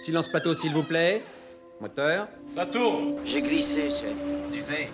Silence plateau, s'il vous plaît. Moteur. Ça tourne J'ai glissé, chef. Tu sais,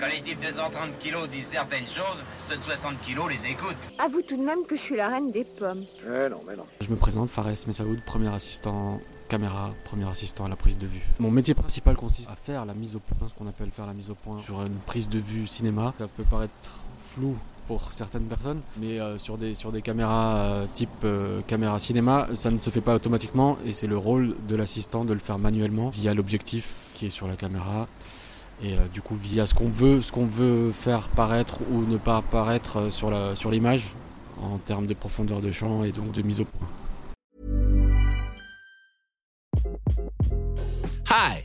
quand les types de 130 kilos disent certaines choses, ceux de 60 kilos les écoutent. Avoue tout de même que je suis la reine des pommes. Eh non, mais non. Je me présente, Fares Messaoud, premier assistant caméra, premier assistant à la prise de vue. Mon métier principal consiste à faire la mise au point, ce qu'on appelle faire la mise au point sur une prise de vue cinéma. Ça peut paraître flou pour certaines personnes, mais euh, sur, des, sur des caméras euh, type euh, caméra cinéma, ça ne se fait pas automatiquement et c'est le rôle de l'assistant de le faire manuellement via l'objectif qui est sur la caméra et du coup via ce qu'on veut, ce qu'on veut faire paraître ou ne pas apparaître sur la sur l'image en termes de profondeur de champ et donc de mise au point. Hi,